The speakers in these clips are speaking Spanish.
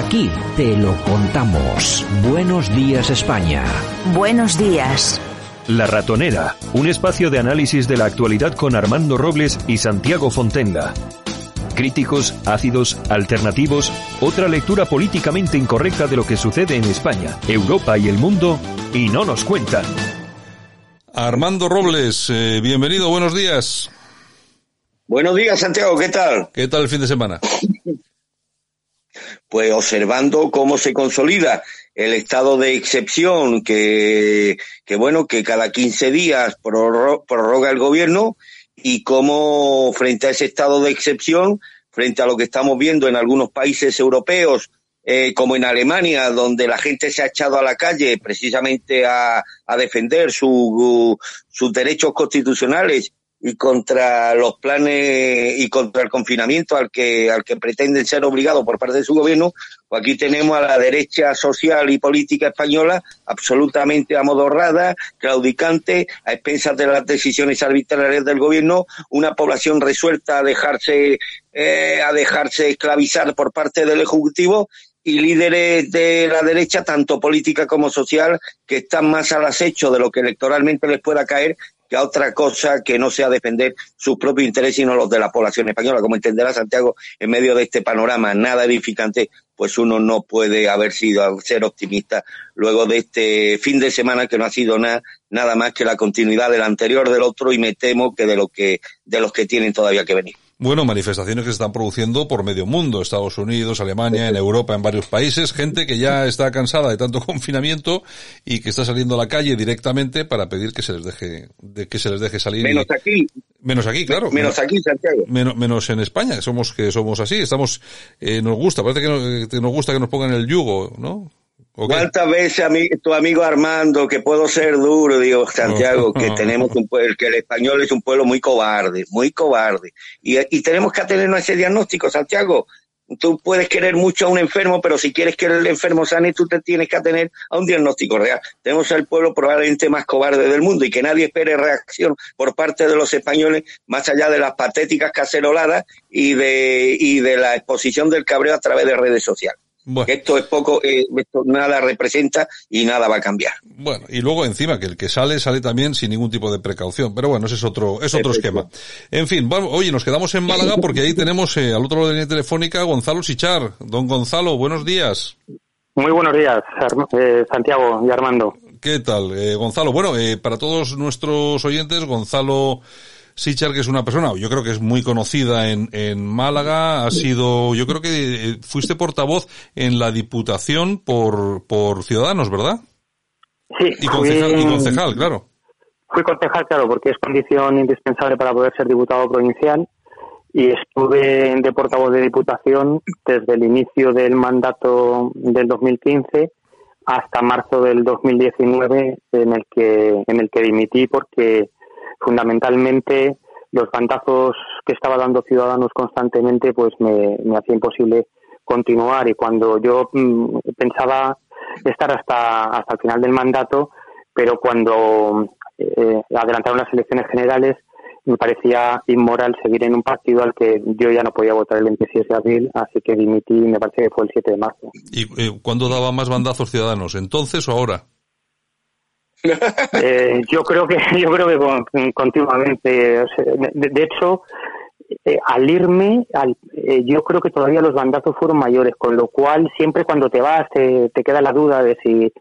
Aquí te lo contamos. Buenos días España. Buenos días. La Ratonera, un espacio de análisis de la actualidad con Armando Robles y Santiago Fontenga. Críticos, ácidos, alternativos, otra lectura políticamente incorrecta de lo que sucede en España, Europa y el mundo, y no nos cuentan. Armando Robles, eh, bienvenido, buenos días. Buenos días, Santiago, ¿qué tal? ¿Qué tal el fin de semana? Pues observando cómo se consolida el estado de excepción que, que bueno, que cada 15 días prorroga el gobierno y cómo frente a ese estado de excepción, frente a lo que estamos viendo en algunos países europeos, eh, como en Alemania, donde la gente se ha echado a la calle precisamente a, a defender su, sus derechos constitucionales y contra los planes y contra el confinamiento al que al que pretenden ser obligados por parte de su gobierno, pues aquí tenemos a la derecha social y política española absolutamente amodorrada, claudicante, a expensas de las decisiones arbitrarias del gobierno, una población resuelta a dejarse eh, a dejarse esclavizar por parte del ejecutivo y líderes de la derecha, tanto política como social, que están más al acecho de lo que electoralmente les pueda caer que a otra cosa que no sea defender sus propios intereses y no los de la población española. Como entenderá Santiago, en medio de este panorama nada edificante, pues uno no puede haber sido ser optimista luego de este fin de semana que no ha sido nada nada más que la continuidad del anterior del otro y me temo que de lo que de los que tienen todavía que venir. Bueno, manifestaciones que se están produciendo por medio mundo, Estados Unidos, Alemania, en Europa, en varios países, gente que ya está cansada de tanto confinamiento y que está saliendo a la calle directamente para pedir que se les deje, de que se les deje salir. Menos aquí. Menos aquí, claro. Menos aquí, Santiago. Menos, menos en España, somos que somos así, estamos, eh, nos gusta, parece que nos, que nos gusta que nos pongan el yugo, ¿no? ¿Cuántas veces a mí, tu amigo Armando, que puedo ser duro, digo, Santiago, que tenemos un pueblo, que el español es un pueblo muy cobarde, muy cobarde. Y, y tenemos que atenernos a ese diagnóstico, Santiago. Tú puedes querer mucho a un enfermo, pero si quieres que el enfermo sane, tú te tienes que atener a un diagnóstico real. Tenemos al pueblo probablemente más cobarde del mundo y que nadie espere reacción por parte de los españoles más allá de las patéticas caceroladas y de, y de la exposición del cabreo a través de redes sociales. Bueno. Esto es poco, eh, esto nada representa y nada va a cambiar. Bueno, y luego encima que el que sale, sale también sin ningún tipo de precaución. Pero bueno, ese es otro, es otro esquema. En fin, bueno, oye, nos quedamos en Málaga porque ahí tenemos eh, al otro lado de la línea telefónica Gonzalo Sichar. Don Gonzalo, buenos días. Muy buenos días, eh, Santiago y Armando. ¿Qué tal, eh, Gonzalo? Bueno, eh, para todos nuestros oyentes, Gonzalo Sichar, que es una persona, yo creo que es muy conocida en, en Málaga, ha sido, yo creo que eh, fuiste portavoz en la Diputación por, por Ciudadanos, ¿verdad? Sí. Y concejal, fui, y concejal, claro. Fui concejal, claro, porque es condición indispensable para poder ser diputado provincial y estuve de portavoz de Diputación desde el inicio del mandato del 2015 hasta marzo del 2019 en el que en el que dimití porque fundamentalmente los bandazos que estaba dando Ciudadanos constantemente pues me, hacía imposible continuar y cuando yo mmm, pensaba estar hasta hasta el final del mandato pero cuando eh, adelantaron las elecciones generales me parecía inmoral seguir en un partido al que yo ya no podía votar el 26 de abril, así que dimití, me parece que fue el 7 de marzo. ¿Y eh, cuándo daba más bandazos ciudadanos? ¿Entonces o ahora? Eh, yo creo que yo creo que con, continuamente, de, hecho, eh, al irme, al, eh, yo creo que todavía los bandazos fueron mayores, con lo cual siempre cuando te vas te, te queda la duda de si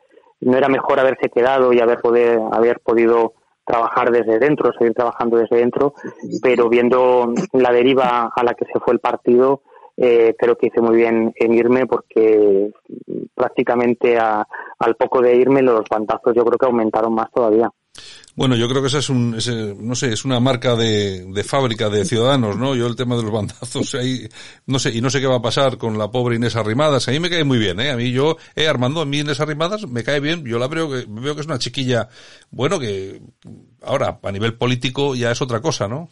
no era mejor haberse quedado y haber poder haber podido trabajar desde dentro, seguir trabajando desde dentro, pero viendo la deriva a la que se fue el partido, eh, creo que hice muy bien en irme porque prácticamente a, al poco de irme los bandazos yo creo que aumentaron más todavía. Bueno, yo creo que esa es un, ese, no sé, es una marca de, de, fábrica de ciudadanos, ¿no? Yo el tema de los bandazos ahí, no sé, y no sé qué va a pasar con la pobre Inés Arrimadas. A mí me cae muy bien, ¿eh? A mí yo, eh, Armando, a mí Inés Arrimadas me cae bien. Yo la veo que, veo que es una chiquilla, bueno, que ahora, a nivel político ya es otra cosa, ¿no?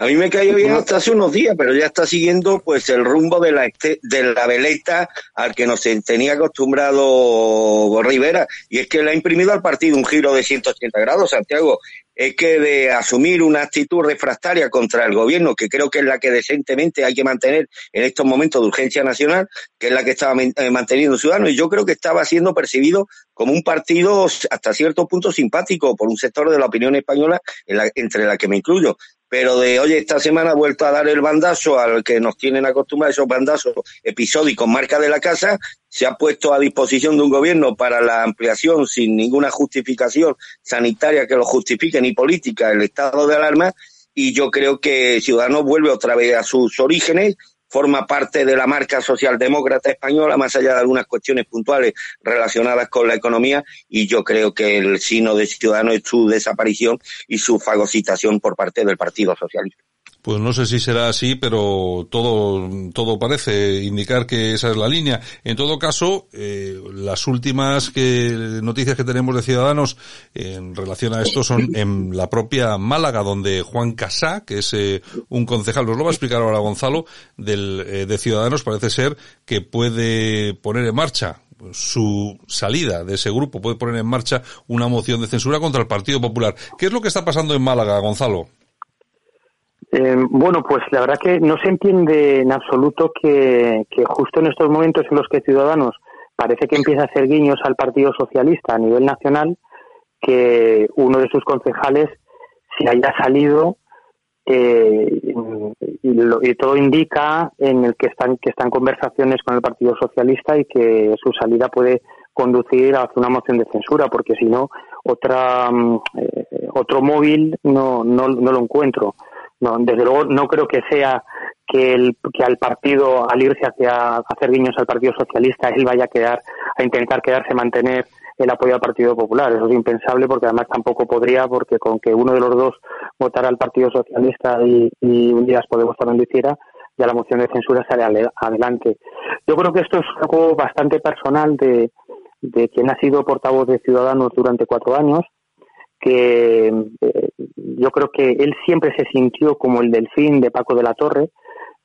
A mí me cayó bien hasta hace unos días, pero ya está siguiendo pues el rumbo de la este, de la veleta al que nos tenía acostumbrado Rivera. Y es que le ha imprimido al partido un giro de 180 grados, Santiago. es que de asumir una actitud refractaria contra el gobierno, que creo que es la que decentemente hay que mantener en estos momentos de urgencia nacional, que es la que estaba eh, manteniendo Ciudadanos, y yo creo que estaba siendo percibido como un partido hasta cierto punto simpático por un sector de la opinión española, entre la que me incluyo pero de oye, esta semana ha vuelto a dar el bandazo al que nos tienen acostumbrados esos bandazos episódicos, marca de la casa, se ha puesto a disposición de un gobierno para la ampliación sin ninguna justificación sanitaria que lo justifique ni política el estado de alarma y yo creo que Ciudadanos vuelve otra vez a sus orígenes forma parte de la marca socialdemócrata española, más allá de algunas cuestiones puntuales relacionadas con la economía, y yo creo que el sino de Ciudadanos es su desaparición y su fagocitación por parte del Partido Socialista. Pues no sé si será así, pero todo, todo parece indicar que esa es la línea. En todo caso, eh, las últimas que, noticias que tenemos de Ciudadanos en relación a esto son en la propia Málaga, donde Juan Casá, que es eh, un concejal, nos lo va a explicar ahora Gonzalo, del, eh, de Ciudadanos, parece ser que puede poner en marcha su salida de ese grupo, puede poner en marcha una moción de censura contra el Partido Popular. ¿Qué es lo que está pasando en Málaga, Gonzalo? Eh, bueno, pues la verdad que no se entiende en absoluto que, justo en estos momentos en los que Ciudadanos parece que empieza a hacer guiños al Partido Socialista a nivel nacional, que uno de sus concejales se haya salido eh, y, todo indica en el que están que están conversaciones con el Partido Socialista y que su salida puede conducir hacia una moción de censura, porque si no otra mm, eh, otro móvil no, no, no lo encuentro. No, desde luego no creo que sea que, el, que al partido, al irse hacia hacer guiños al Partido Socialista, él vaya a quedar, a intentar quedarse, mantener el apoyo al Partido Popular. Eso es impensable porque además tampoco podría, porque con que uno de los dos votara al Partido Socialista y, un día Podemos también lo hiciera, ya la moción de censura sale adelante. Yo creo que esto es algo bastante personal de, de quien ha sido portavoz de Ciudadanos durante cuatro años que eh, yo creo que él siempre se sintió como el delfín de Paco de la Torre.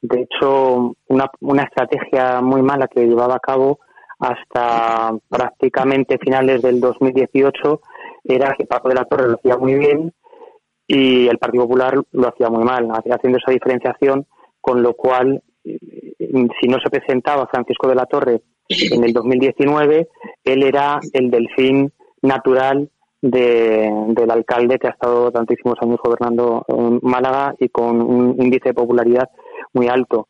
De hecho, una, una estrategia muy mala que llevaba a cabo hasta prácticamente finales del 2018 era que Paco de la Torre lo hacía muy bien y el Partido Popular lo hacía muy mal, haciendo esa diferenciación, con lo cual, eh, si no se presentaba Francisco de la Torre en el 2019, él era el delfín natural del alcalde que ha estado tantísimos años gobernando en Málaga y con un índice de popularidad muy alto.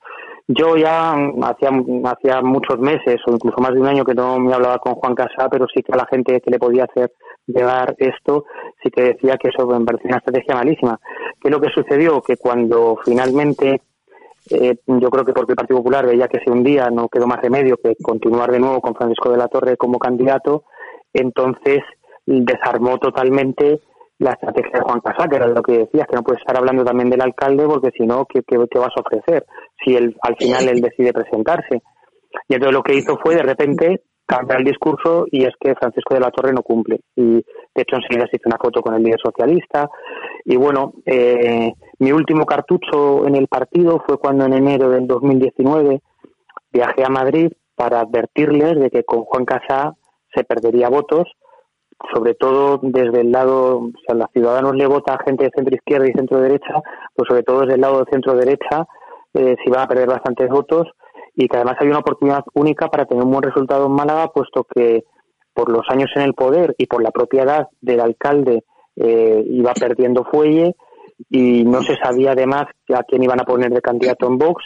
Yo ya hacía, hacía muchos meses o incluso más de un año que no me hablaba con Juan Casá, pero sí que a la gente que le podía hacer llegar esto, sí que decía que eso me parecía una estrategia malísima. ¿Qué es lo que sucedió? Que cuando finalmente, eh, yo creo que porque el Partido Popular veía que si un día no quedó más remedio que continuar de nuevo con Francisco de la Torre como candidato, entonces desarmó totalmente la estrategia de Juan Casá, que era lo que decías, que no puedes estar hablando también del alcalde porque si no, ¿qué, ¿qué, vas a ofrecer si él, al final él decide presentarse? Y entonces lo que hizo fue de repente cambiar el discurso y es que Francisco de la Torre no cumple. Y de hecho enseguida se hizo una foto con el líder socialista. Y bueno, eh, mi último cartucho en el partido fue cuando en enero del 2019 viajé a Madrid para advertirles de que con Juan Casá se perdería votos sobre todo desde el lado, o sea, los ciudadanos le vota gente de centro izquierda y centro derecha, pues sobre todo desde el lado de centro derecha eh, se van a perder bastantes votos y que además hay una oportunidad única para tener un buen resultado en Málaga, puesto que por los años en el poder y por la propiedad del alcalde eh, iba perdiendo fuelle y no se sabía además a quién iban a poner de candidato en Vox,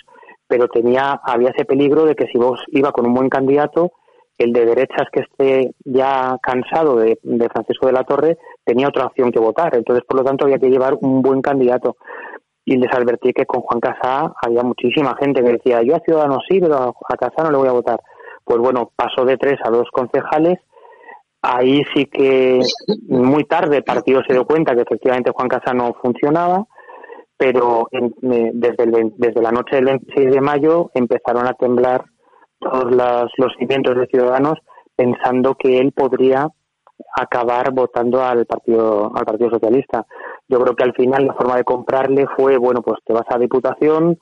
pero tenía había ese peligro de que si Vox iba con un buen candidato el de derechas que esté ya cansado de, Francisco de la Torre tenía otra opción que votar. Entonces, por lo tanto, había que llevar un buen candidato. Y les advertí que con Juan Casá había muchísima gente que decía, yo a Ciudadanos sí, pero a Casá no le voy a votar. Pues bueno, pasó de tres a dos concejales. Ahí sí que muy tarde el partido se dio cuenta que efectivamente Juan Casá no funcionaba, pero desde, desde la noche del 26 de mayo empezaron a temblar todos los cimientos de Ciudadanos pensando que él podría acabar votando al partido al partido socialista yo creo que al final la forma de comprarle fue bueno pues te vas a diputación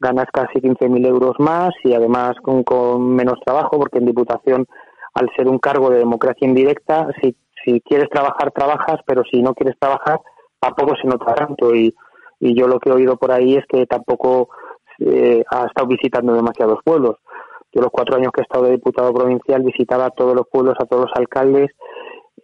ganas casi 15.000 euros más y además con, menos trabajo porque en diputación al ser un cargo de democracia indirecta si si quieres trabajar trabajas pero si no quieres trabajar tampoco se nota tanto y, y yo lo que he oído por ahí es que tampoco eh, ha estado visitando demasiados pueblos. Yo los cuatro años que he estado de diputado provincial visitaba a todos los pueblos, a todos los alcaldes,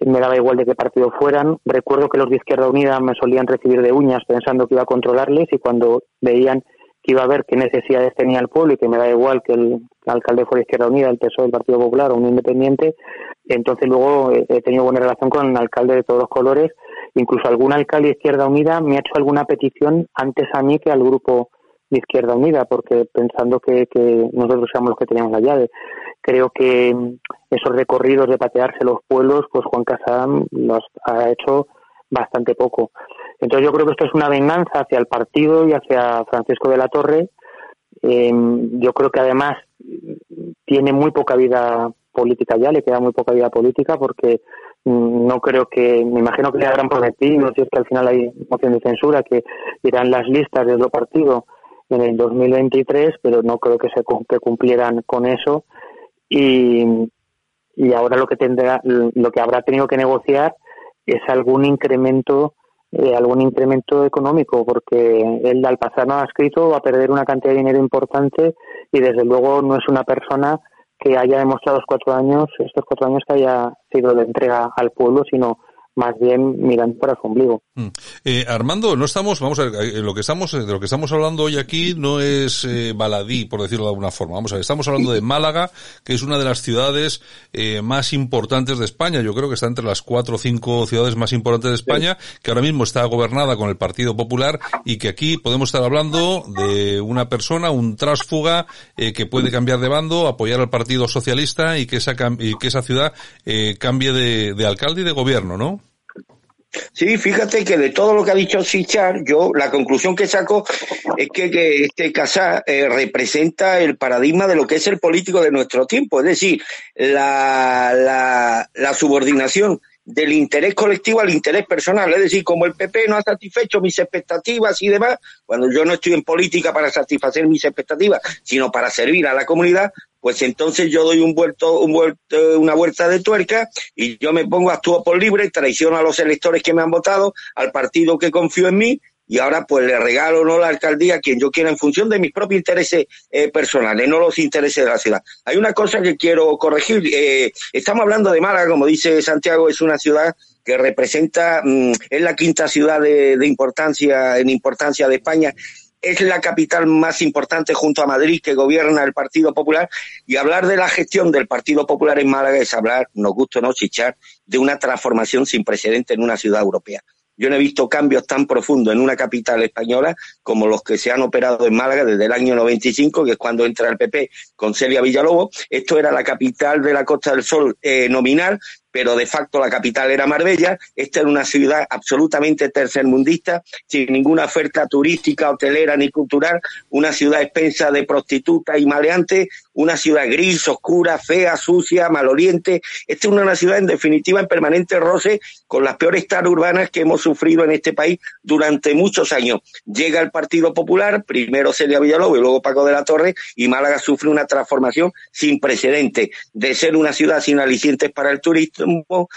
me daba igual de qué partido fueran. Recuerdo que los de Izquierda Unida me solían recibir de uñas pensando que iba a controlarles y cuando veían que iba a ver qué necesidades tenía el pueblo y que me da igual que el alcalde fuera Izquierda Unida, el PSOE, el Partido Popular o un independiente, entonces luego he tenido buena relación con el alcalde de todos los colores. Incluso algún alcalde de Izquierda Unida me ha hecho alguna petición antes a mí que al grupo de Izquierda Unida, porque pensando que, que nosotros seamos los que teníamos la llave. Creo que esos recorridos de patearse los pueblos, pues Juan Casán los ha hecho bastante poco. Entonces yo creo que esto es una venganza hacia el partido y hacia Francisco de la Torre. Eh, yo creo que además tiene muy poca vida política ya, le queda muy poca vida política porque mm, no creo que, me imagino que le habrán prometido, si es que al final hay moción de censura, que irán las listas de otro partido en el 2023, pero no creo que se cumplieran con eso. Y, y ahora lo que tendrá, lo que habrá tenido que negociar es algún incremento eh, algún incremento económico, porque él al pasar no escrito va a perder una cantidad de dinero importante y desde luego no es una persona que haya demostrado los cuatro años, estos cuatro años que haya sido de entrega al pueblo, sino más bien mirando para su ombligo. Mm. Eh, Armando, no estamos, vamos a ver, eh, lo que estamos, de lo que estamos hablando hoy aquí no es eh, baladí, por decirlo de alguna forma. Vamos a ver, estamos hablando de Málaga, que es una de las ciudades eh, más importantes de España. Yo creo que está entre las cuatro o cinco ciudades más importantes de España, que ahora mismo está gobernada con el Partido Popular y que aquí podemos estar hablando de una persona, un trásfuga, eh, que puede cambiar de bando, apoyar al Partido Socialista y que esa, y que esa ciudad eh, cambie de, de alcalde y de gobierno, ¿no? Sí, fíjate que de todo lo que ha dicho Sichar, yo la conclusión que saco es que, que este Casá eh, representa el paradigma de lo que es el político de nuestro tiempo, es decir, la, la, la subordinación del interés colectivo al interés personal. Es decir, como el PP no ha satisfecho mis expectativas y demás, cuando yo no estoy en política para satisfacer mis expectativas, sino para servir a la comunidad, pues entonces yo doy un vuelto, un vuelto, una vuelta de tuerca y yo me pongo, actúo por libre, traiciono a los electores que me han votado, al partido que confío en mí y ahora pues le regalo no la alcaldía a quien yo quiera en función de mis propios intereses eh, personales, no los intereses de la ciudad. Hay una cosa que quiero corregir. Eh, estamos hablando de Málaga, como dice Santiago, es una ciudad que representa, mm, es la quinta ciudad de, importancia, en importancia de España es la capital más importante junto a Madrid que gobierna el Partido Popular y hablar de la gestión del Partido Popular en Málaga es hablar, nos gusta o no chichar, de una transformación sin precedente en una ciudad europea. Yo no he visto cambios tan profundos en una capital española como los que se han operado en Málaga desde el año 95, que es cuando entra el PP con Celia Villalobos. Esto era la capital de la Costa del Sol eh, nominal, pero de facto la capital era Marbella. Esta era una ciudad absolutamente tercermundista, sin ninguna oferta turística, hotelera ni cultural, una ciudad expensa de prostitutas y maleantes, una ciudad gris, oscura, fea, sucia, maloliente. Esta es una ciudad en definitiva en permanente roce con las peores taras urbanas que hemos sufrido en este país durante muchos años. Llega el Partido Popular, primero Celia Villalobos y luego Paco de la Torre, y Málaga sufre una transformación sin precedente de ser una ciudad sin alicientes para el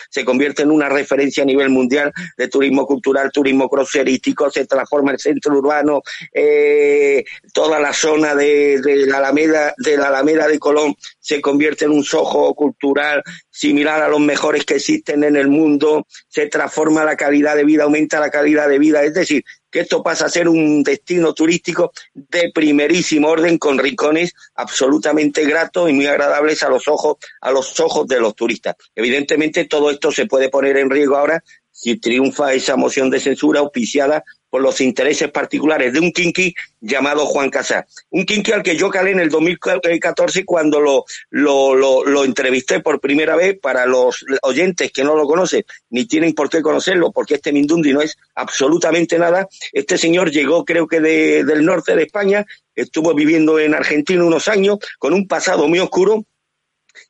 se convierte en una referencia a nivel mundial de turismo cultural, turismo crucerístico, se transforma el centro urbano, eh, toda la zona de la Alameda, de la Alameda de Colón se convierte en un sojo cultural similar a los mejores que existen en el mundo, se transforma la calidad de vida, aumenta la calidad de vida, es decir, que esto pasa a ser un destino turístico de primerísimo orden con rincones absolutamente gratos y muy agradables a los ojos a los ojos de los turistas. Evidentemente todo esto se puede poner en riesgo ahora si triunfa esa moción de censura auspiciada por los intereses particulares de un kinky llamado Juan Casar. Un kinky al que yo calé en el 2014 cuando lo, lo, lo, entrevisté por primera vez para los oyentes que no lo conocen, ni tienen por qué conocerlo, porque este Mindundi no es absolutamente nada. Este señor llegó creo que de, del norte de España, estuvo viviendo en Argentina unos años, con un pasado muy oscuro,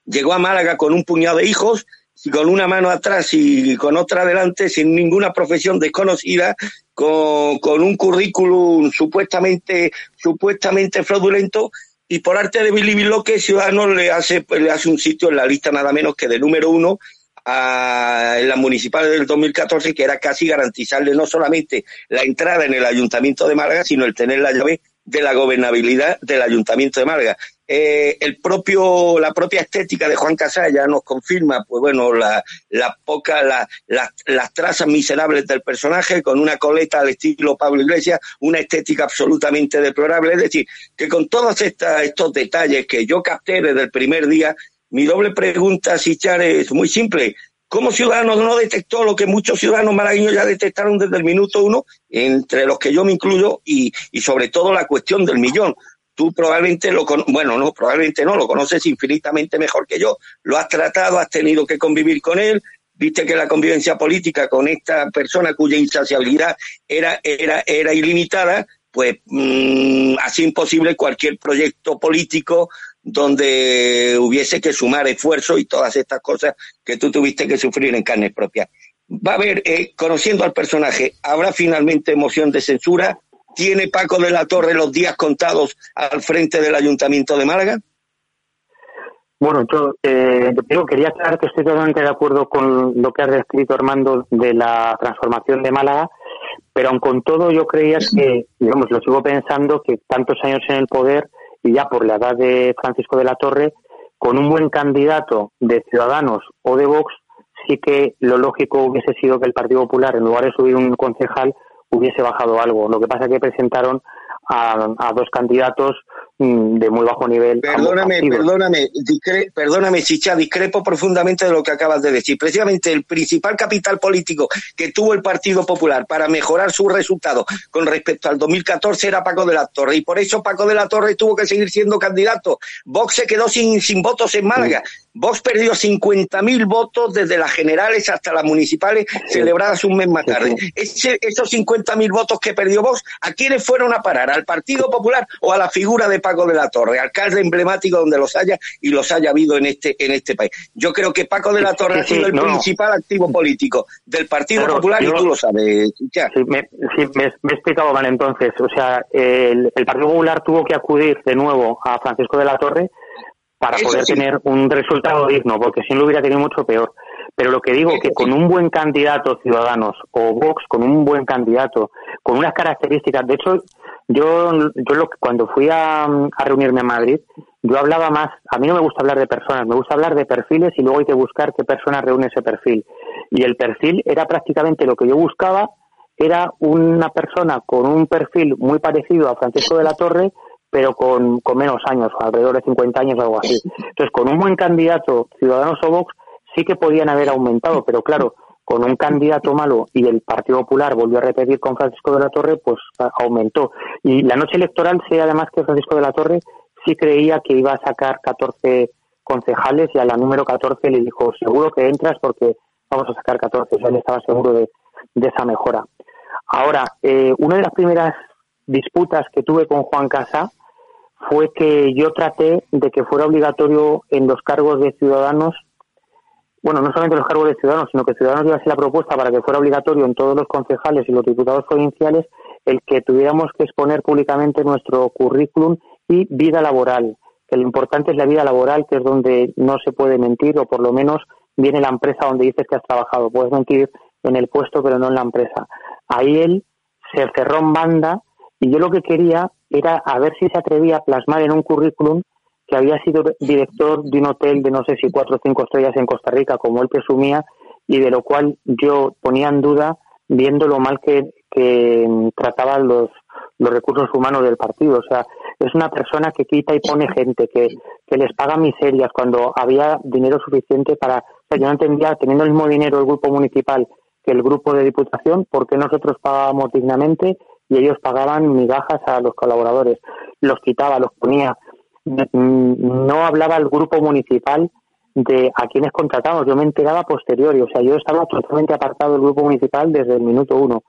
llegó a Málaga con un puñado de hijos, con una mano atrás y con otra adelante, sin ninguna profesión desconocida, con, con un currículum supuestamente, supuestamente fraudulento, y por arte de Billy Biloque, Ciudadanos le hace, le hace un sitio en la lista nada menos que de número uno a, en las municipales del 2014, que era casi garantizarle no solamente la entrada en el Ayuntamiento de Málaga, sino el tener la llave de la gobernabilidad del Ayuntamiento de Málaga. Eh, el propio, la propia estética de Juan Casalla nos confirma, pues bueno, la, la poca, la, las trazas miserables del personaje con una coleta al estilo Pablo Iglesias, una estética absolutamente deplorable. Es decir, que con todos estos detalles que yo capté desde el primer día, mi doble pregunta, Sichar, es muy simple. ¿Cómo Ciudadanos no detectó lo que muchos ciudadanos malagueños ya detectaron desde el minuto uno, entre los que yo me incluyo, y, y sobre todo la cuestión del millón? Tú probablemente lo bueno, no, probablemente no, lo conoces infinitamente mejor que yo. Lo has tratado, has tenido que convivir con él, viste que la convivencia política con esta persona cuya insaciabilidad era, era, era ilimitada, pues mmm, así imposible cualquier proyecto político donde hubiese que sumar esfuerzo y todas estas cosas que tú tuviste que sufrir en carne propia. Va a haber, eh, conociendo al personaje, ¿habrá finalmente moción de censura? ¿Tiene Paco de la Torre los días contados al frente del Ayuntamiento de Málaga? Bueno, yo eh, quería aclarar que estoy totalmente de acuerdo con lo que has descrito, Armando, de la transformación de Málaga, pero aun con todo yo creía que, digamos, lo sigo pensando, que tantos años en el poder y ya por la edad de Francisco de la Torre, con un buen candidato de Ciudadanos o de Vox, sí que lo lógico hubiese sido que el Partido Popular, en lugar de subir un concejal, hubiese bajado algo. Lo que pasa es que presentaron a, dos candidatos mm, de muy bajo nivel. Perdóname, perdóname, perdóname, Chicha, discrepo profundamente de lo que acabas de decir. Precisamente el principal capital político que tuvo el Partido Popular para mejorar sus resultados con respecto al 2014 era Paco de la Torre y por eso Paco de la Torre tuvo que seguir siendo candidato. Vox se quedó sin, sin votos en Málaga. Vox perdió 50.000 votos desde las generales hasta las municipales celebradas un mes más tarde. Ese, esos 50.000 votos que perdió Vox, ¿a quiénes fueron a parar? ¿Al Partido Popular o a la figura de Paco de la Torre, alcalde emblemático donde los haya y los haya habido en este, en este país? Yo creo que Paco de la Torre ha sido el principal activo político del Partido Popular y tú lo sabes. Sí, me, me, he explicado mal entonces. O sea, el, el Partido Popular tuvo que acudir de nuevo a Francisco de la Torre para poder tener un resultado digno, porque si no lo hubiera tenido mucho peor. Pero lo que digo, que con un buen candidato Ciudadanos o Vox, con un buen candidato, con unas características, de hecho, yo, yo lo, cuando fui a, a reunirme a Madrid, yo hablaba más, a mí no me gusta hablar de personas, me gusta hablar de perfiles y luego hay que buscar qué persona reúne ese perfil. Y el perfil era prácticamente lo que yo buscaba, era una persona con un perfil muy parecido a Francisco de la Torre, pero con, con menos años, alrededor de 50 años o algo así. Entonces, con un buen candidato, Ciudadanos o Vox, sí que podían haber aumentado, pero claro, con un candidato malo y el Partido Popular volvió a repetir con Francisco de la Torre, pues aumentó. Y la noche electoral sé además que Francisco de la Torre sí creía que iba a sacar 14 concejales y a la número 14 le dijo, seguro que entras porque vamos a sacar 14. O sea, él estaba seguro de, de esa mejora. Ahora, eh, una de las primeras disputas que tuve con Juan Casa fue que yo traté de que fuera obligatorio en los cargos de ciudadanos, bueno, no solamente los cargos de ciudadanos, sino que Ciudadanos iba a la propuesta para que fuera obligatorio en todos los concejales y los diputados provinciales el que tuviéramos que exponer públicamente nuestro currículum y vida laboral, que lo importante es la vida laboral, que es donde no se puede mentir, o por lo menos viene la empresa donde dices que has trabajado. Puedes mentir en el puesto, pero no en la empresa. Ahí él se cerró en banda y yo lo que quería era a ver si se atrevía a plasmar en un currículum que había sido director de un hotel de no sé si cuatro o cinco estrellas en Costa Rica, como él presumía, y de lo cual yo ponía en duda viendo lo mal que, que trataba los, los recursos humanos del partido. O sea, es una persona que quita y pone gente, que, que les paga miserias cuando había dinero suficiente para... Yo no entendía, teniendo el mismo dinero el grupo municipal que el grupo de diputación, ¿por qué nosotros pagábamos dignamente y ellos pagaban migajas a los colaboradores, los quitaba, los ponía. No hablaba el grupo municipal de a quienes contratamos, yo me enteraba posteriori, o sea, yo estaba totalmente apartado del grupo municipal desde el minuto uno.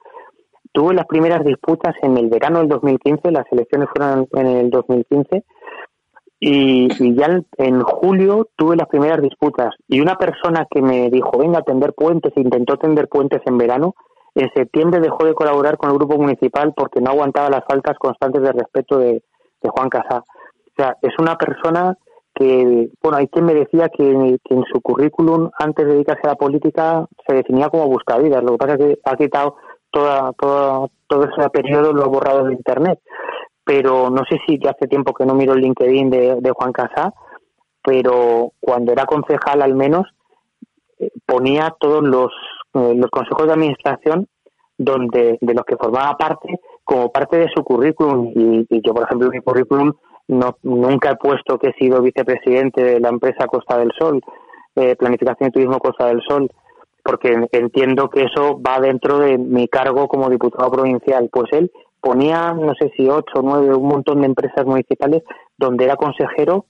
Tuve las primeras disputas en el verano del 2015, las elecciones fueron en el 2015, y, y, ya en julio tuve las primeras disputas. Y una persona que me dijo, venga a tender puentes, e intentó tender puentes en verano, en septiembre dejó de colaborar con el grupo municipal porque no aguantaba las faltas constantes de respeto de, Juan Casá. O sea, es una persona que, bueno, hay quien me decía que, en su currículum, antes de dedicarse a la política, se definía como buscavidas. Lo que pasa es que ha quitado toda, toda, todo ese periodo, lo ha borrado de Internet. Pero no sé si ya hace tiempo que no miro el LinkedIn de, Juan Casá, pero cuando era concejal al menos, eh, ponía todos los, los consejos de administración donde de los que formaba parte como parte de su currículum y, yo por ejemplo en mi currículum no, nunca he puesto que he sido vicepresidente de la empresa Costa del Sol, eh, Planificación y Turismo Costa del Sol, porque entiendo que eso va dentro de mi cargo como diputado provincial. Pues él ponía, no sé si ocho nueve, un montón de empresas municipales donde era consejero,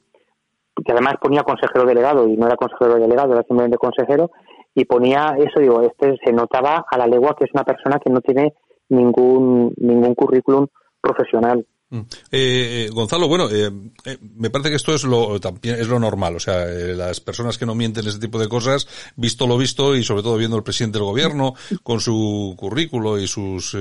que además ponía consejero delegado y no era consejero delegado, era simplemente consejero, y ponía eso, digo, este se notaba a la legua que es una persona que no tiene ningún, ningún currículum profesional. Mm. Eh, eh, Gonzalo, bueno, eh, eh, me parece que esto es lo también es lo normal, o sea, eh, las personas que no mienten ese tipo de cosas, visto lo visto y sobre todo viendo el presidente del gobierno con su currículo y sus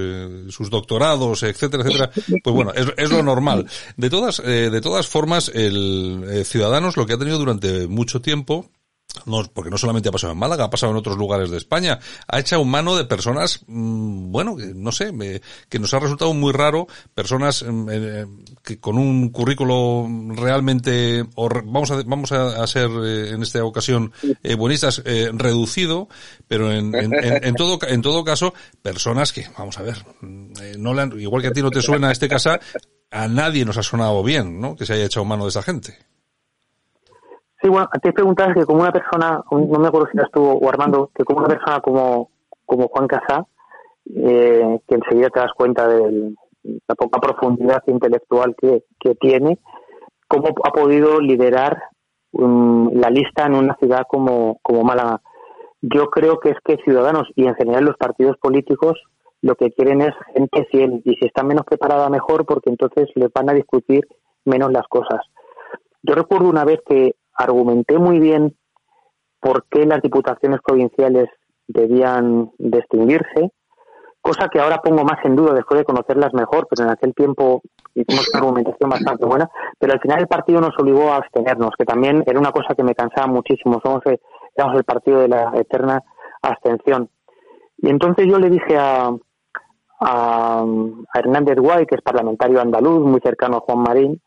sus doctorados, etcétera, etcétera, pues bueno, es, es lo normal. De todas de todas formas, el Ciudadanos lo que ha tenido durante mucho tiempo no, porque no solamente ha pasado en Málaga, ha pasado en otros lugares de España, ha echado mano de personas, mm, bueno, no sé, que nos ha resultado muy raro, personas mm, eh, que con un currículo realmente, vamos a, vamos a, ser eh, en esta ocasión eh, buenistas, reducido, pero en, en, todo, en todo caso, personas que, vamos a ver, mm, no le igual que a ti no te suena este caso, a nadie nos ha sonado bien, ¿no? Que se haya echado mano de esa gente. Sí, bueno, que como una persona, no me acuerdo si eras tú o Armando, que como una persona como, como Juan Casá, eh, que enseguida te das cuenta de la poca profundidad intelectual que, que tiene, cómo ha podido liderar um, la lista en una ciudad como, como Málaga. Yo creo que es que Ciudadanos y en general los partidos políticos lo que quieren es gente fiel y si está menos preparada mejor porque entonces les van a discutir menos las cosas. Yo recuerdo una vez que argumenté muy bien por qué las diputaciones provinciales debían distinguirse, cosa que ahora pongo más en duda después de conocerlas mejor, pero en aquel tiempo hicimos una argumentación bastante buena, pero al final el partido nos obligó a abstenernos, que también era una cosa que me cansaba muchísimo, somos éramos el partido de la eterna abstención. Y entonces yo le dije a, a, a Hernández Guay, que es parlamentario andaluz, muy cercano a Juan Marín,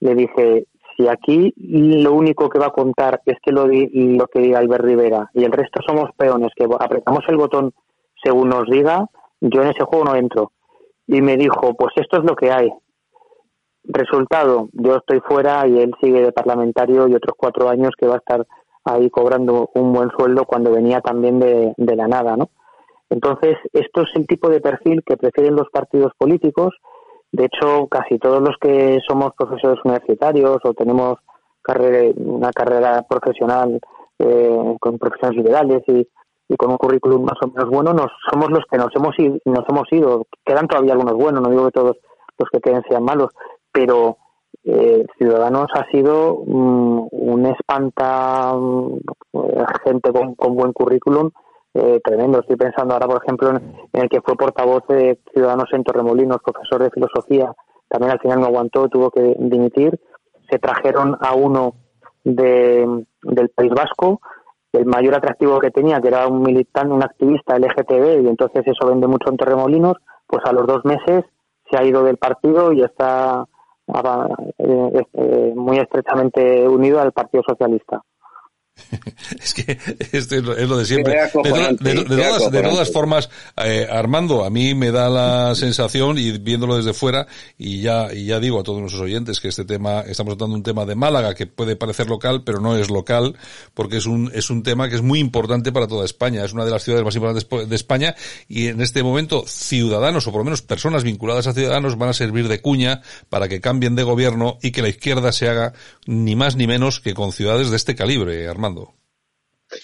le dije, si aquí lo único que va a contar es que lo, lo que diga Albert Rivera y el resto somos peones que apretamos el botón según nos diga, yo en ese juego no entro. Y me dijo, pues esto es lo que hay. Resultado, yo estoy fuera y él sigue de parlamentario y otros cuatro años que va a estar ahí cobrando un buen sueldo cuando venía también de, de la nada, ¿no? Entonces, esto es el tipo de perfil que prefieren los partidos políticos de hecho, casi todos los que somos profesores universitarios o tenemos una carrera profesional eh, con profesiones liberales y, con un currículum más o menos bueno, nos, somos los que nos hemos, ido, nos hemos ido. Quedan todavía algunos buenos, no digo que todos los que queden sean malos, pero eh, Ciudadanos ha sido mm, un espanta mm, gente con, con buen currículum eh, tremendo. Estoy pensando ahora, por ejemplo, en, el que fue portavoz de Ciudadanos en Torremolinos, profesor de filosofía, también al final no aguantó, tuvo que dimitir. Se trajeron a uno de, del País Vasco, el mayor atractivo que tenía, que era un militante, un activista LGTB, y entonces eso vende mucho en Torremolinos, pues a los dos meses se ha ido del partido y está eh, eh, muy estrechamente unido al Partido Socialista. es que es lo de siempre. De, todas, formas, eh, Armando, a mí me da la sensación, y viéndolo desde fuera, y ya, y ya digo a todos nuestros oyentes que este tema, estamos tratando un tema de Málaga que puede parecer local, pero no es local, porque es un, es un tema que es muy importante para toda España. Es una de las ciudades más importantes de España, y en este momento, ciudadanos, o por lo menos personas vinculadas a ciudadanos, van a servir de cuña para que cambien de gobierno y que la izquierda se haga ni más ni menos que con ciudades de este calibre, Armando. escuchando.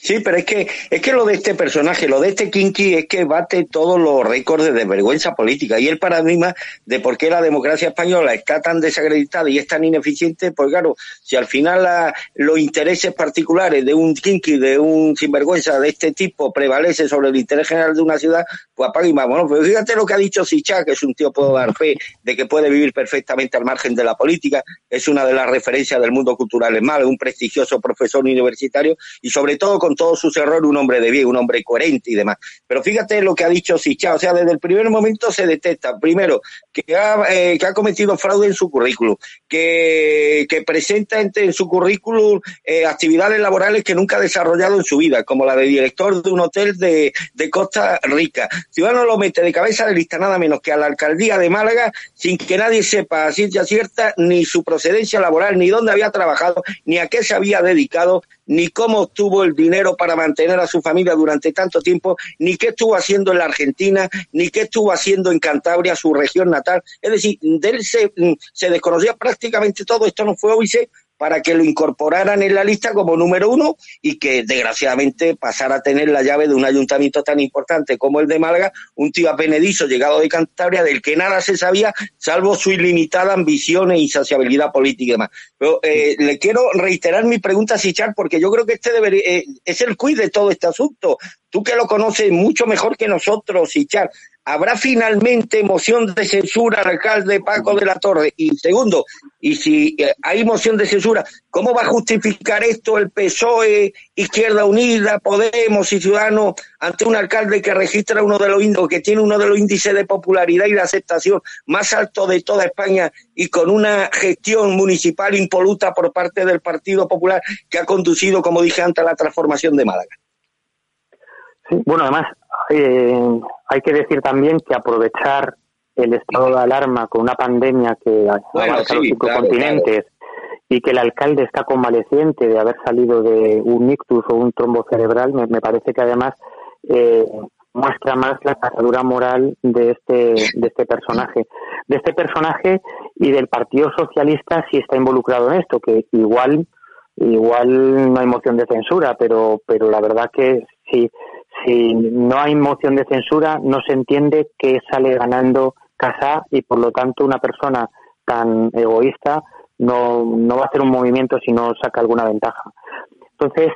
Sí, pero es que, es que lo de este personaje, lo de este Kinky es que bate todos los récords de vergüenza política y el paradigma de por qué la democracia española está tan desacreditada y es tan ineficiente, pues claro, si al final los intereses particulares de un Kinky, de un sinvergüenza de este tipo prevalece sobre el interés general de una ciudad, pues apaga y vámonos. Pero fíjate lo que ha dicho Sichá, que es un tío, puedo dar fe, de que puede vivir perfectamente al margen de la política, es una de las referencias del mundo cultural en Mal, un prestigioso profesor universitario y sobre todo con todos sus errores un hombre de bien, un hombre coherente y demás. Pero fíjate lo que ha dicho Sichá, o sea, desde el primer momento se detecta, primero, que ha, eh, cometido fraude en su currículum, que, que presenta en, su currículum eh, actividades laborales que nunca ha desarrollado en su vida, como la de director de un hotel de, de Costa Rica. Ciudadano lo mete de cabeza de lista nada menos que a la alcaldía de Málaga sin que nadie sepa a ciencia cierta ni su procedencia laboral, ni dónde había trabajado, ni a qué se había dedicado, ni cómo obtuvo el dinero para mantener a su familia durante tanto tiempo, ni qué estuvo haciendo en la Argentina, ni qué estuvo haciendo en Cantabria, su región natal. Es decir, de él se, se desconocía prácticamente todo. Esto no fue hoy, para que lo incorporaran en la lista como número uno y que desgraciadamente pasara a tener la llave de un ayuntamiento tan importante como el de Málaga, un tío apenedizo llegado de Cantabria del que nada se sabía salvo su ilimitada ambición e insaciabilidad política y demás. Pero eh, le quiero reiterar mi pregunta a Sichar porque yo creo que este debería, eh, es el quiz de todo este asunto. Tú que lo conoces mucho mejor que nosotros, Sichar, ¿Habrá finalmente moción de censura al alcalde Paco de la Torre? Y segundo, y si eh, hay moción de censura, ¿cómo va a justificar esto el PSOE, Izquierda Unida, Podemos y Ciudadanos ante un alcalde que registra uno de los que tiene uno de los índices de popularidad y de aceptación más altos de toda España y con una gestión municipal impoluta por parte del Partido Popular que ha conducido, como dije antes, a la transformación de Málaga? Bueno, además, eh, hay que decir también que aprovechar el estado de alarma con una pandemia que abarca los cinco continentes y que el alcalde está convaleciente de haber salido de un ictus o un trombo cerebral, me, parece que además eh, muestra más la casadura moral de este, de este personaje. De este personaje y del Partido Socialista si está involucrado en esto, que igual igual no hay moción de censura, pero, pero la verdad que sí si no hay moción de censura, no se entiende que sale ganando Casa y por lo tanto una persona tan egoísta no, no va a hacer un movimiento si no saca alguna ventaja. Entonces,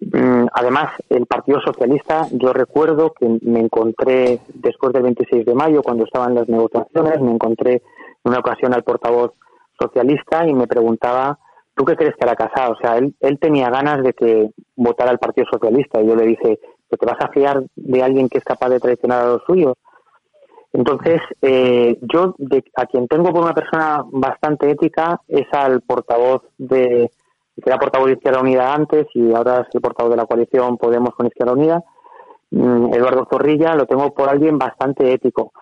mm, además, el Partido Socialista, yo recuerdo que me encontré después del 26 de mayo, cuando estaban las negociaciones, me encontré en una ocasión al portavoz socialista y me preguntaba, ¿tú qué crees que hará Casa? O sea, él, él tenía ganas de que votara el Partido Socialista y yo le dije, que te vas a fiar de alguien que es capaz de traicionar a los suyos. Entonces, eh, yo de, a quien tengo por una persona bastante ética es al portavoz de, que era portavoz de Izquierda Unida antes y ahora es el portavoz de la coalición Podemos con Izquierda Unida, mm, Eduardo Zorrilla, lo tengo por alguien bastante ético.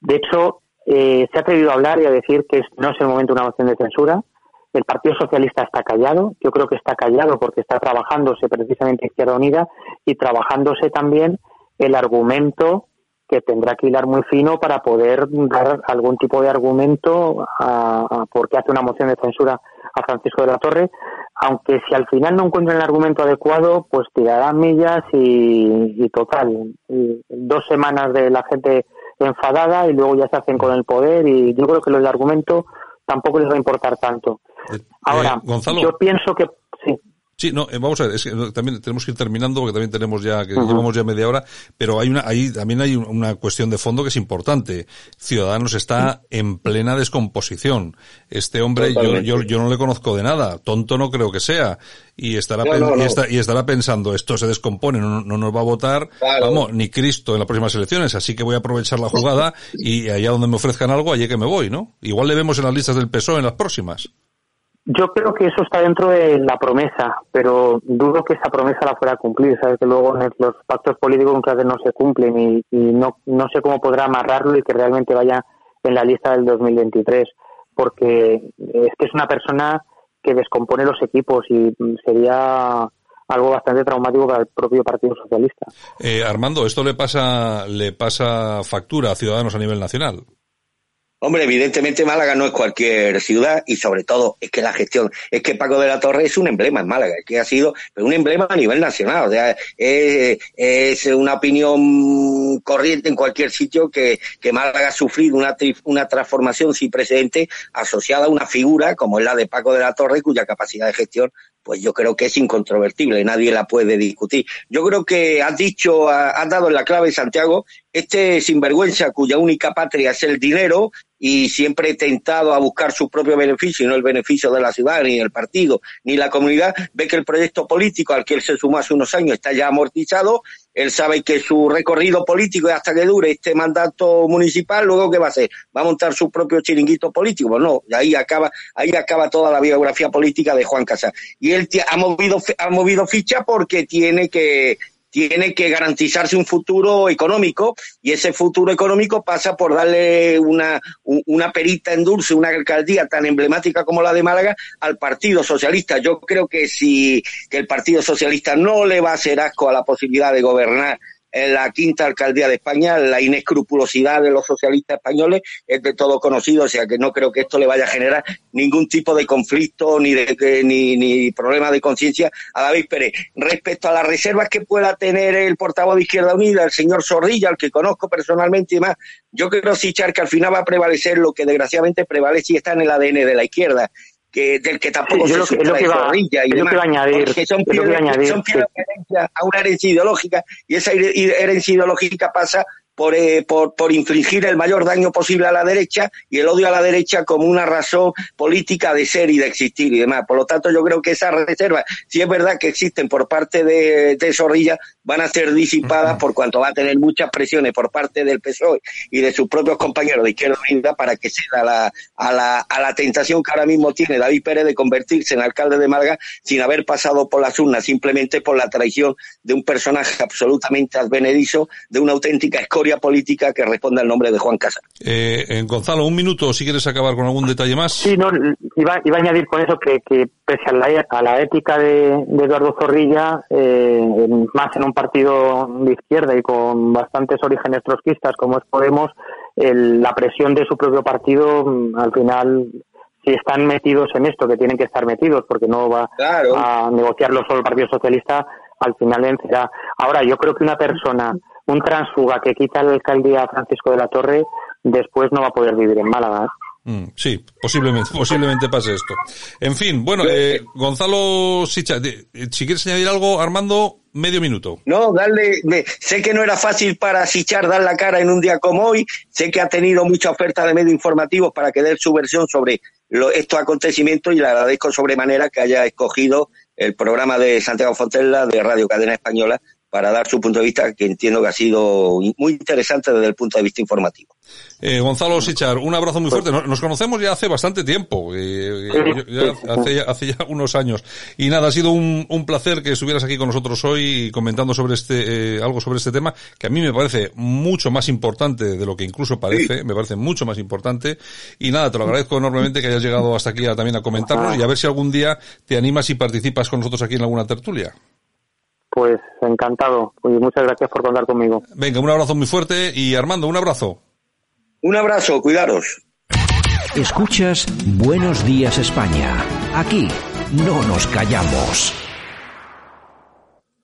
De hecho, eh, se ha atrevido a hablar y a decir que no es el momento de una moción de censura, el Partido Socialista está callado, yo creo que está callado porque está trabajándose precisamente Izquierda Unida y trabajándose también el argumento que tendrá que hilar muy fino para poder dar algún tipo de argumento a, por qué hace una moción de censura a Francisco de la Torre, aunque si al final no encuentran el argumento adecuado, pues tirarán millas y, y total, dos semanas de la gente enfadada y luego ya se hacen con el poder y yo creo que el argumento tampoco les va a importar tanto. Eh, Ahora, Gonzalo, yo pienso que sí. Sí, no, eh, vamos a ver, es que también tenemos que ir terminando porque también tenemos ya, que llevamos ya media hora, pero hay una, ahí también hay una cuestión de fondo que es importante. Ciudadanos está en plena descomposición. Este hombre, yo, yo, yo, no le conozco de nada, tonto no creo que sea, y estará, Y, estará pensando, esto se descompone, no, no nos va a votar, vamos, ni Cristo en las próximas elecciones, así que voy a aprovechar la jugada y allá donde me ofrezcan algo, allí que me voy, ¿no? Igual le vemos en las listas del PSOE en las próximas. Yo creo que eso está dentro de la promesa, pero dudo que esa promesa la fuera a cumplir. Sabes que luego los pactos políticos muchas veces no se cumplen y, no, no sé cómo podrá amarrarlo y que realmente vaya en la lista del 2023, porque es que es una persona que descompone los equipos y sería algo bastante traumático para el propio Partido Socialista. Eh, Armando, ¿esto le pasa, le pasa factura a Ciudadanos a nivel nacional? Hombre, evidentemente Málaga no es cualquier ciudad y sobre todo es que la gestión, es que Paco de la Torre es un emblema en Málaga, que ha sido un emblema a nivel nacional, o sea, es, es una opinión corriente en cualquier sitio que, que Málaga ha sufrido una, una transformación sin precedente asociada a una figura como es la de Paco de la Torre, cuya capacidad de gestión pues yo creo que es incontrovertible, nadie la puede discutir. Yo creo que has dicho, has dado en la clave, Santiago, este sinvergüenza cuya única patria es el dinero y siempre tentado a buscar su propio beneficio y no el beneficio de la ciudad, ni el partido, ni la comunidad, ve que el proyecto político al que él se sumó hace unos años está ya amortizado, él sabe que su recorrido político es hasta que dure este mandato municipal, luego ¿qué va a hacer? ¿Va a montar su propio chiringuito político? Pues no, ahí acaba, ahí acaba toda la biografía política de Juan Casas. Y él ha movido, ha movido ficha porque tiene que, tiene que garantizarse un futuro económico y ese futuro económico pasa por darle una, una perita en dulce, una alcaldía tan emblemática como la de Málaga al Partido Socialista. Yo creo que si que el Partido Socialista no le va a hacer asco a la posibilidad de gobernar en la quinta alcaldía de España, la inescrupulosidad de los socialistas españoles es de todo conocido, o sea que no creo que esto le vaya a generar ningún tipo de conflicto ni de ni, ni problema de conciencia a David Pérez. Respecto a las reservas que pueda tener el portavoz de Izquierda Unida, el señor Zorrilla, al que conozco personalmente y más, yo creo, Sichar, que al final va a prevalecer lo que desgraciadamente prevalece y está en el ADN de la izquierda, que del que tampoco se lo que, lo que va, y demás, a añadir, que son piedras, son piedras a una herencia ideológica y esa herencia ideológica pasa por, eh, por, por infligir el mayor daño posible a la derecha y el odio a la derecha como una razón política de ser y de existir y demás. Por lo tanto, yo creo que esas reservas, si es verdad que existen por parte de, de Zorrilla, van a ser disipadas por cuanto va a tener muchas presiones por parte del PSOE y de sus propios compañeros de Izquierda Unida para que ceda a la, a, la, a la tentación que ahora mismo tiene David Pérez de convertirse en alcalde de Málaga sin haber pasado por las urnas, simplemente por la traición de un personaje absolutamente advenedizo, de una auténtica escoria política que responde al nombre de Juan Casa. Eh, eh, Gonzalo, un minuto, si quieres acabar con algún detalle más. Sí, no, iba, iba a añadir con eso que, que pese a la, a la ética de, de Eduardo Zorrilla, eh, más en un partido de izquierda y con bastantes orígenes trotskistas como es Podemos, el, la presión de su propio partido mm, al final si están metidos en esto, que tienen que estar metidos, porque no va claro. a negociarlo solo el Partido Socialista, al final vencerá. Ahora, yo creo que una persona un transfuga que quita la alcaldía a Francisco de la Torre, después no va a poder vivir en Málaga. ¿eh? Mm, sí, posiblemente, posiblemente pase esto. En fin, bueno, eh, Gonzalo Sicha, si quieres añadir algo, Armando, medio minuto. No, darle, sé que no era fácil para Sichar dar la cara en un día como hoy, sé que ha tenido mucha oferta de medios informativos para que dé su versión sobre lo, estos acontecimientos y le agradezco sobremanera que haya escogido el programa de Santiago Fontella de Radio Cadena Española para dar su punto de vista, que entiendo que ha sido muy interesante desde el punto de vista informativo. Eh, Gonzalo Sichar, un abrazo muy fuerte. Nos, conocemos ya hace bastante tiempo, eh, ya, hace, ya, hace, ya, unos años. Y nada, ha sido un, un, placer que estuvieras aquí con nosotros hoy comentando sobre este, eh, algo sobre este tema, que a mí me parece mucho más importante de lo que incluso parece, me parece mucho más importante. Y nada, te lo agradezco enormemente que hayas llegado hasta aquí a, también a comentarnos y a ver si algún día te animas y participas con nosotros aquí en alguna tertulia. Pues encantado. Y muchas gracias por contar conmigo. Venga, un abrazo muy fuerte y Armando, un abrazo. Un abrazo, cuidaros. Escuchas Buenos Días España. Aquí no nos callamos.